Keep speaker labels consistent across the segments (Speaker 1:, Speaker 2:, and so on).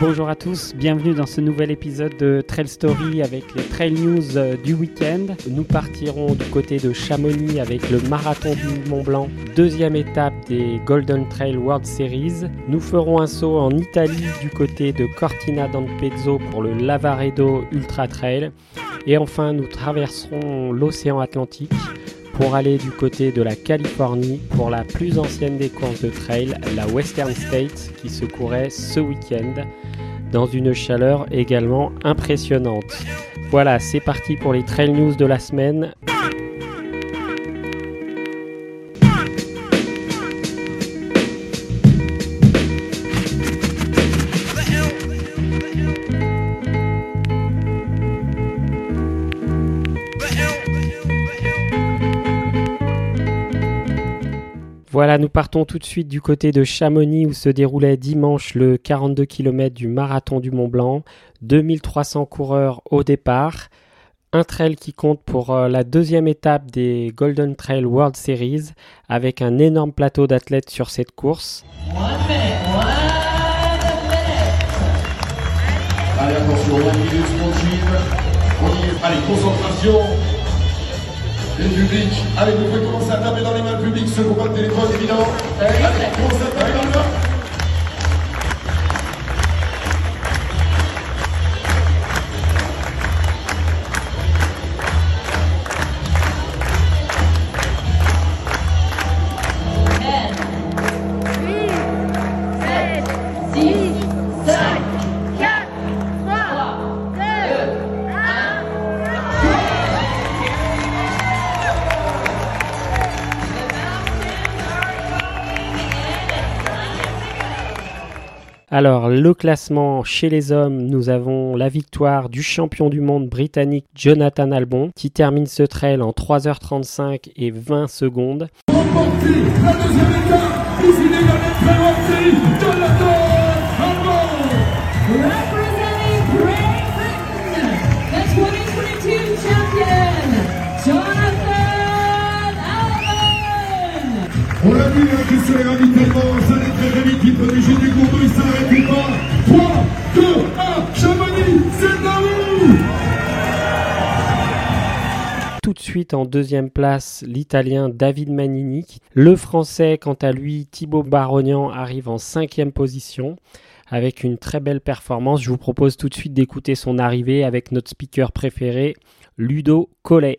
Speaker 1: Bonjour à tous, bienvenue dans ce nouvel épisode de Trail Story avec les Trail News euh, du week-end. Nous partirons du côté de Chamonix avec le marathon du Mont Blanc, deuxième étape des Golden Trail World Series. Nous ferons un saut en Italie du côté de Cortina d'Ampezzo pour le Lavaredo Ultra Trail. Et enfin, nous traverserons l'océan Atlantique pour aller du côté de la Californie pour la plus ancienne des courses de trail, la Western States, qui se courait ce week-end dans une chaleur également impressionnante. Voilà, c'est parti pour les trail news de la semaine. Voilà, nous partons tout de suite du côté de Chamonix où se déroulait dimanche le 42 km du marathon du Mont Blanc. 2300 coureurs au départ. Un trail qui compte pour euh, la deuxième étape des Golden Trail World Series avec un énorme plateau d'athlètes sur cette course.
Speaker 2: Allez, attention, Allez, concentration. Le public, allez, vous pouvez commencer à taper dans les mains publiques, ceux qui pas le téléphone, évidemment. Allez, commencez à taper dans les mains.
Speaker 1: Alors, le classement chez les hommes, nous avons la victoire du champion du monde britannique Jonathan Albon qui termine ce trail en 3h35 et 20 secondes.
Speaker 2: On l'a vu, hein, que sur les ravitaillements, ça allait très très vite, il prenait juste des cours d'eau, il s'arrêtait pas? 3, 2, 1, Chamonix, c'est à vous
Speaker 1: Tout de suite en deuxième place, l'Italien David Manini. Le Français, quant à lui, Thibaut Barognan, arrive en cinquième position avec une très belle performance. Je vous propose tout de suite d'écouter son arrivée avec notre speaker préféré, Ludo Collet.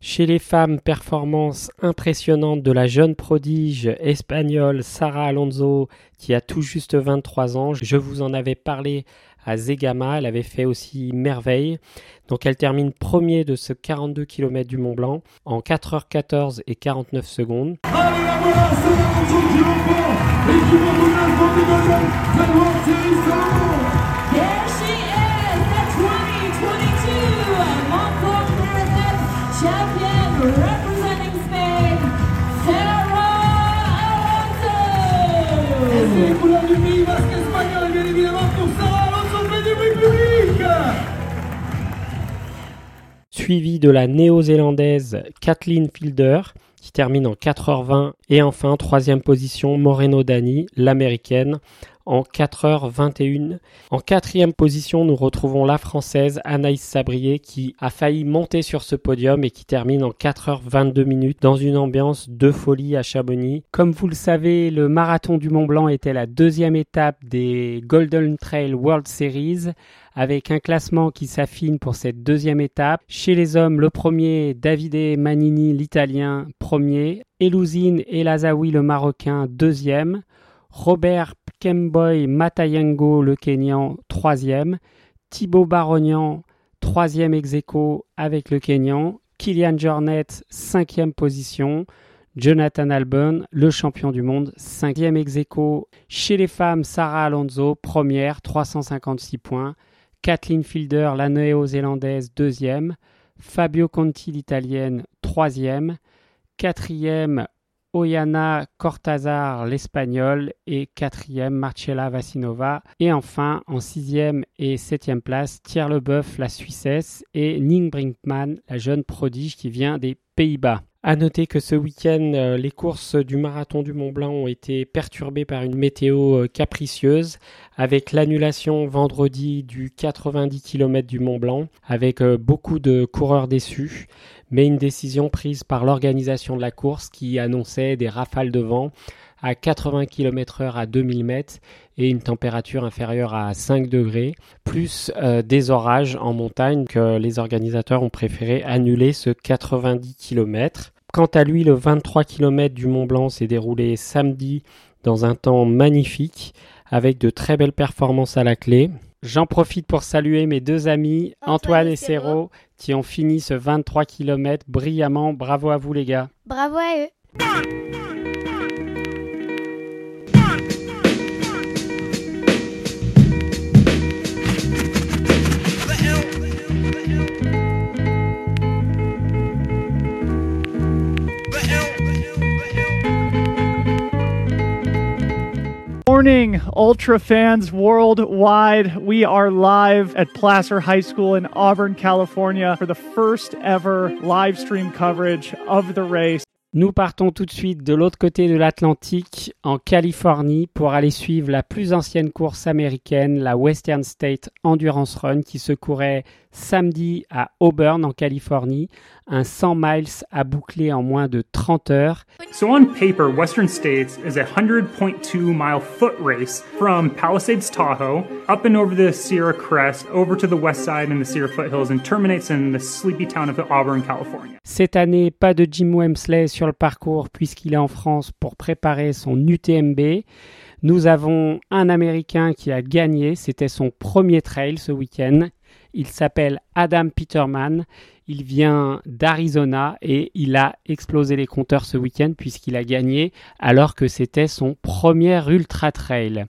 Speaker 1: Chez les femmes, performance impressionnante de la jeune prodige espagnole Sara Alonso qui a tout juste 23 ans. Je vous en avais parlé à Zegama, elle avait fait aussi merveille. Donc elle termine premier de ce 42 km du Mont Blanc en 4h14 et 49 secondes. Suivi de la néo-zélandaise Kathleen Fielder qui termine en 4h20 et enfin troisième position Moreno Dani, l'américaine, en 4h21. En quatrième position, nous retrouvons la Française Anaïs Sabrier qui a failli monter sur ce podium et qui termine en 4h22 minutes dans une ambiance de folie à Chamonix. Comme vous le savez, le marathon du Mont Blanc était la deuxième étape des Golden Trail World Series avec un classement qui s'affine pour cette deuxième étape. Chez les hommes, le premier, Davide Manini, l'italien, premier. Elouzine et Lazawi, le marocain, deuxième. Robert Kemboy Matayango, le Kenyan, troisième. Thibaut Barognan, troisième ex avec le Kenyan. Kylian Jornet, cinquième position. Jonathan Albon, le champion du monde, cinquième ex Chez les femmes, Sarah Alonso, première, 356 points. Kathleen Fielder, la néo-zélandaise, deuxième. Fabio Conti, l'italienne, troisième. Quatrième, Oyana Cortazar, l'espagnole. Et quatrième, Marcella Vassinova. Et enfin, en sixième et septième place, Thierry Leboeuf, la Suissesse. Et Ning Brinkman, la jeune prodige qui vient des Pays-Bas. À noter que ce week-end, euh, les courses du marathon du Mont Blanc ont été perturbées par une météo euh, capricieuse, avec l'annulation vendredi du 90 km du Mont Blanc, avec euh, beaucoup de coureurs déçus, mais une décision prise par l'organisation de la course qui annonçait des rafales de vent à 80 km/h à 2000 mètres et une température inférieure à 5 degrés, plus des orages en montagne que les organisateurs ont préféré annuler ce 90 km. Quant à lui, le 23 km du Mont Blanc s'est déroulé samedi dans un temps magnifique, avec de très belles performances à la clé. J'en profite pour saluer mes deux amis, Antoine, et Serrault, qui ont fini ce 23 km brillamment. Bravo à vous les gars.
Speaker 3: Bravo à eux.
Speaker 4: Morning, Ultra fans worldwide. We are live at Placer High School in Auburn, California for the first ever live stream coverage of the race.
Speaker 1: Nous partons tout de suite de l'autre côté de l'Atlantique, en Californie, pour aller suivre la plus ancienne course américaine, la Western State Endurance Run, qui se courait samedi à Auburn en Californie, un 100 miles à boucler en moins de 30 heures.
Speaker 5: So on paper, Western States is a 100.2 mile foot race from Palisades, Tahoe, up and over the Sierra Crest, over to the west side in the Sierra foothills and terminates in the sleepy town of Auburn, California.
Speaker 1: Cette année, pas de Jim Wemsley sur le parcours puisqu'il est en France pour préparer son UTMB. Nous avons un Américain qui a gagné, c'était son premier trail ce week-end. Il s'appelle Adam Peterman. Il vient d'Arizona et il a explosé les compteurs ce week-end puisqu'il a gagné alors que c'était son premier ultra trail.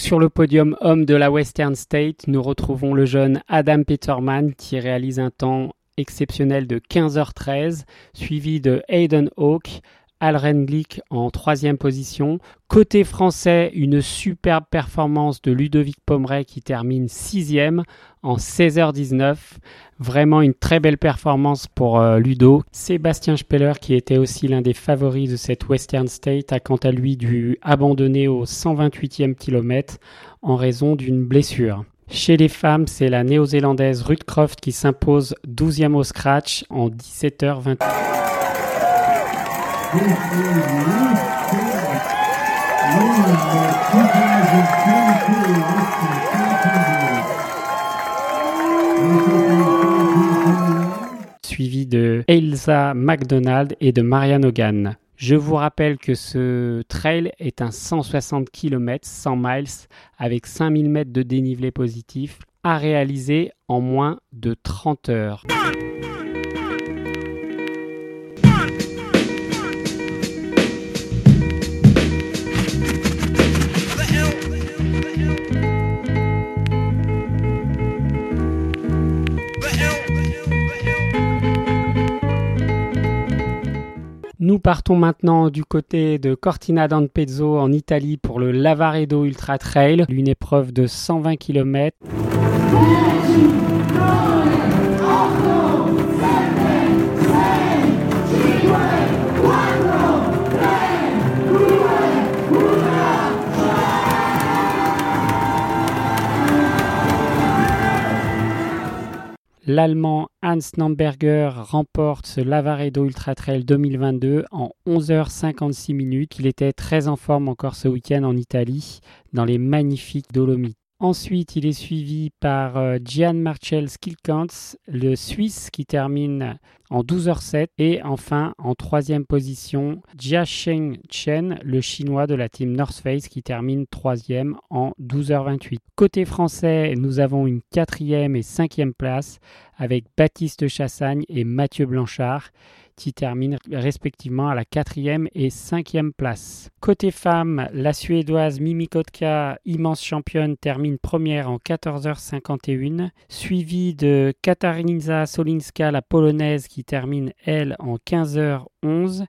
Speaker 1: Sur le podium homme de la Western State, nous retrouvons le jeune Adam Peterman qui réalise un temps exceptionnel de 15h13, suivi de Hayden Hawke, Alren Glick en troisième position. Côté français, une superbe performance de Ludovic Pomeray qui termine sixième en 16h19. Vraiment une très belle performance pour euh, Ludo. Sébastien Speller, qui était aussi l'un des favoris de cette Western State, a quant à lui dû abandonner au 128e kilomètre en raison d'une blessure. Chez les femmes, c'est la néo-zélandaise Ruth Croft qui s'impose 12e au scratch en 17h21. Suivi de Elsa McDonald et de Marianne Hogan. Je vous rappelle que ce trail est un 160 km, 100 miles, avec 5000 mètres de dénivelé positif, à réaliser en moins de 30 heures. Nous partons maintenant du côté de Cortina d'Ampezzo en Italie pour le Lavaredo Ultra Trail, une épreuve de 120 km. L'Allemand Hans Namberger remporte ce Lavaredo Ultra Trail 2022 en 11h56 minutes. Il était très en forme encore ce week-end en Italie, dans les magnifiques Dolomites. Ensuite, il est suivi par euh, Gian Marcel Skilkans, le Suisse qui termine en 12h07. Et enfin, en troisième position, Jia Sheng Chen, le Chinois de la team North Face qui termine troisième en 12h28. Côté français, nous avons une quatrième et cinquième place avec Baptiste Chassagne et Mathieu Blanchard qui terminent respectivement à la quatrième et cinquième place. Côté femmes, la Suédoise Mimi Kotka, immense championne, termine première en 14h51, suivie de Katarina Solinska, la polonaise, qui termine elle en 15h11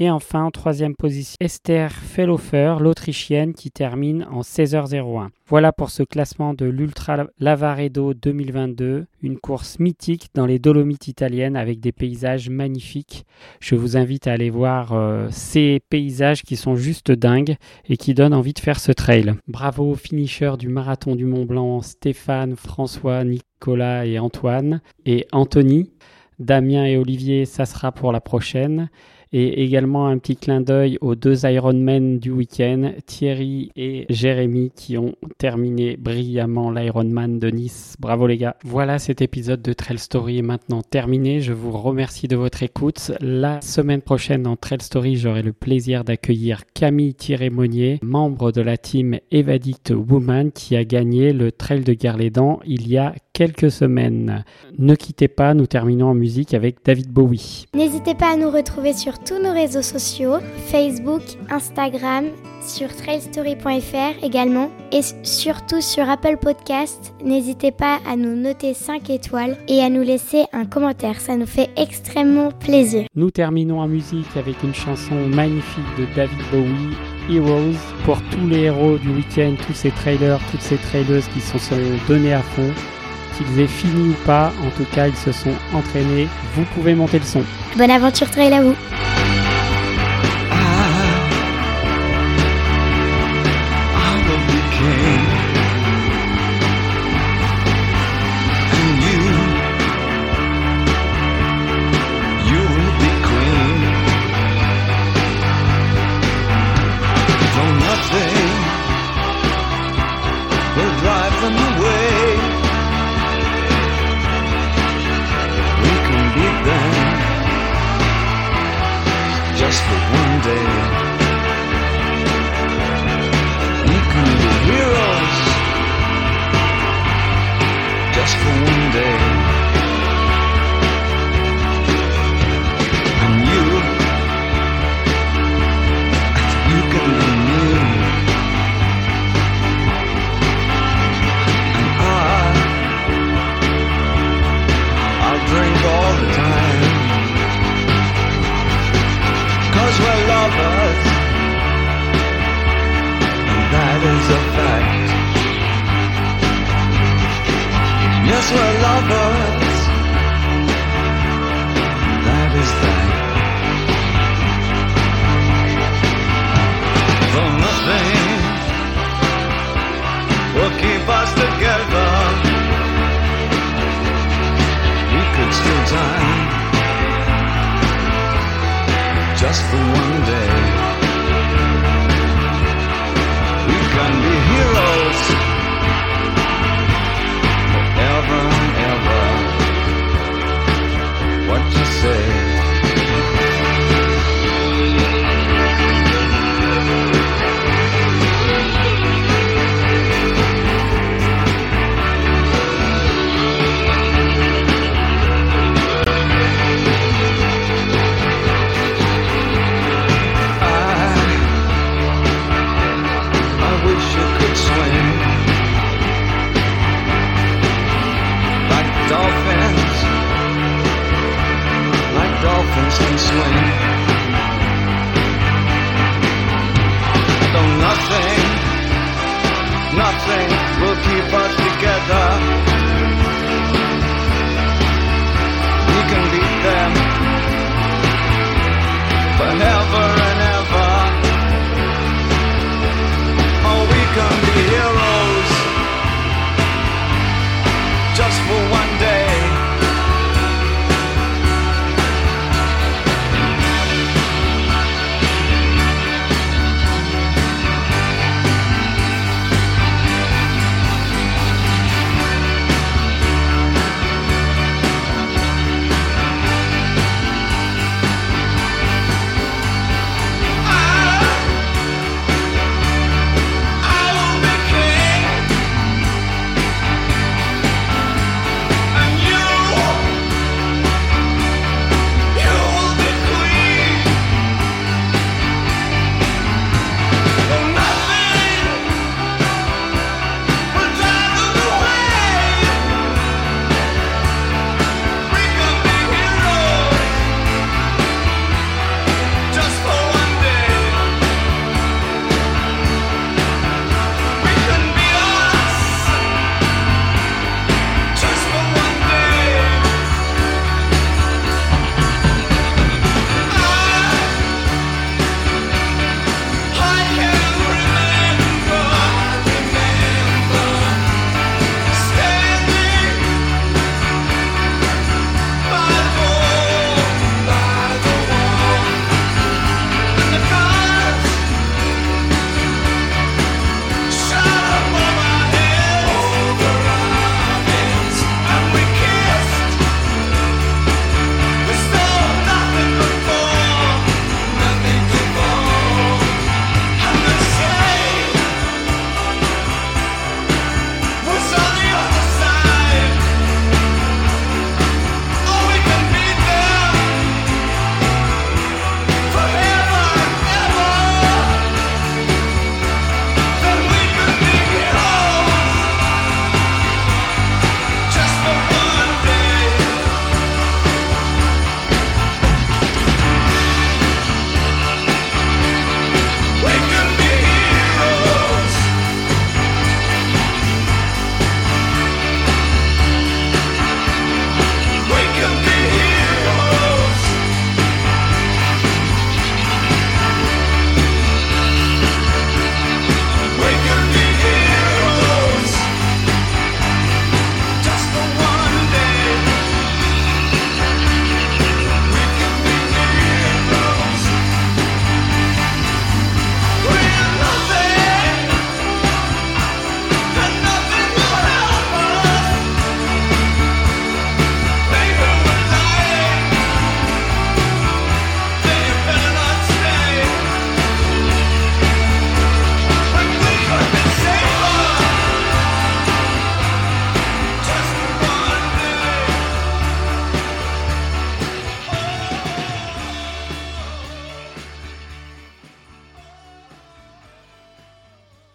Speaker 1: et enfin, en troisième position, Esther Fellhofer, l'Autrichienne, qui termine en 16h01. Voilà pour ce classement de l'Ultra Lavaredo 2022, une course mythique dans les Dolomites italiennes avec des paysages magnifiques. Je vous invite à aller voir euh, ces paysages qui sont juste dingues et qui donnent envie de faire ce trail. Bravo aux du marathon du Mont Blanc, Stéphane, François, Nicolas et Antoine, et Anthony. Damien et Olivier, ça sera pour la prochaine. Et également un petit clin d'œil aux deux Ironman du week-end, Thierry et Jérémy, qui ont terminé brillamment l'Ironman de Nice. Bravo les gars. Voilà, cet épisode de Trail Story est maintenant terminé. Je vous remercie de votre écoute. La semaine prochaine dans Trail Story, j'aurai le plaisir d'accueillir Camille Thierry-Monnier, membre de la team Evadict Woman, qui a gagné le Trail de Guerlédan il y a quelques semaines. Ne quittez pas, nous terminons en musique avec David Bowie.
Speaker 3: N'hésitez pas à nous retrouver sur tous nos réseaux sociaux, Facebook, Instagram, sur trailstory.fr également et surtout sur Apple Podcast. N'hésitez pas à nous noter 5 étoiles et à nous laisser un commentaire, ça nous fait extrêmement plaisir.
Speaker 1: Nous terminons en musique avec une chanson magnifique de David Bowie, Heroes, pour tous les héros du week-end, tous ces trailers, toutes ces trailers qui sont donnés à fond. Qu'ils aient fini ou pas, en tout cas ils se sont entraînés. Vous pouvez monter le son.
Speaker 3: Bonne aventure trail à vous